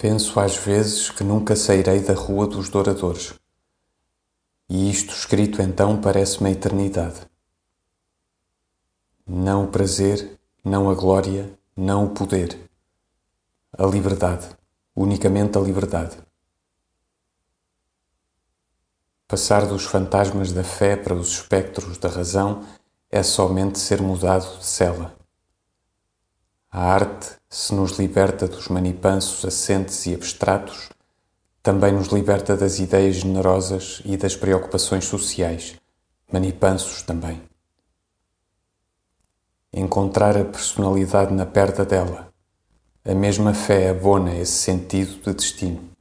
Penso às vezes que nunca sairei da Rua dos Douradores. E isto escrito então parece-me a eternidade. Não o prazer, não a glória, não o poder. A liberdade, unicamente a liberdade. Passar dos fantasmas da fé para os espectros da razão é somente ser mudado de cela. A arte, se nos liberta dos manipansos assentes e abstratos, também nos liberta das ideias generosas e das preocupações sociais, manipansos também. Encontrar a personalidade na perda dela, a mesma fé abona esse sentido de destino.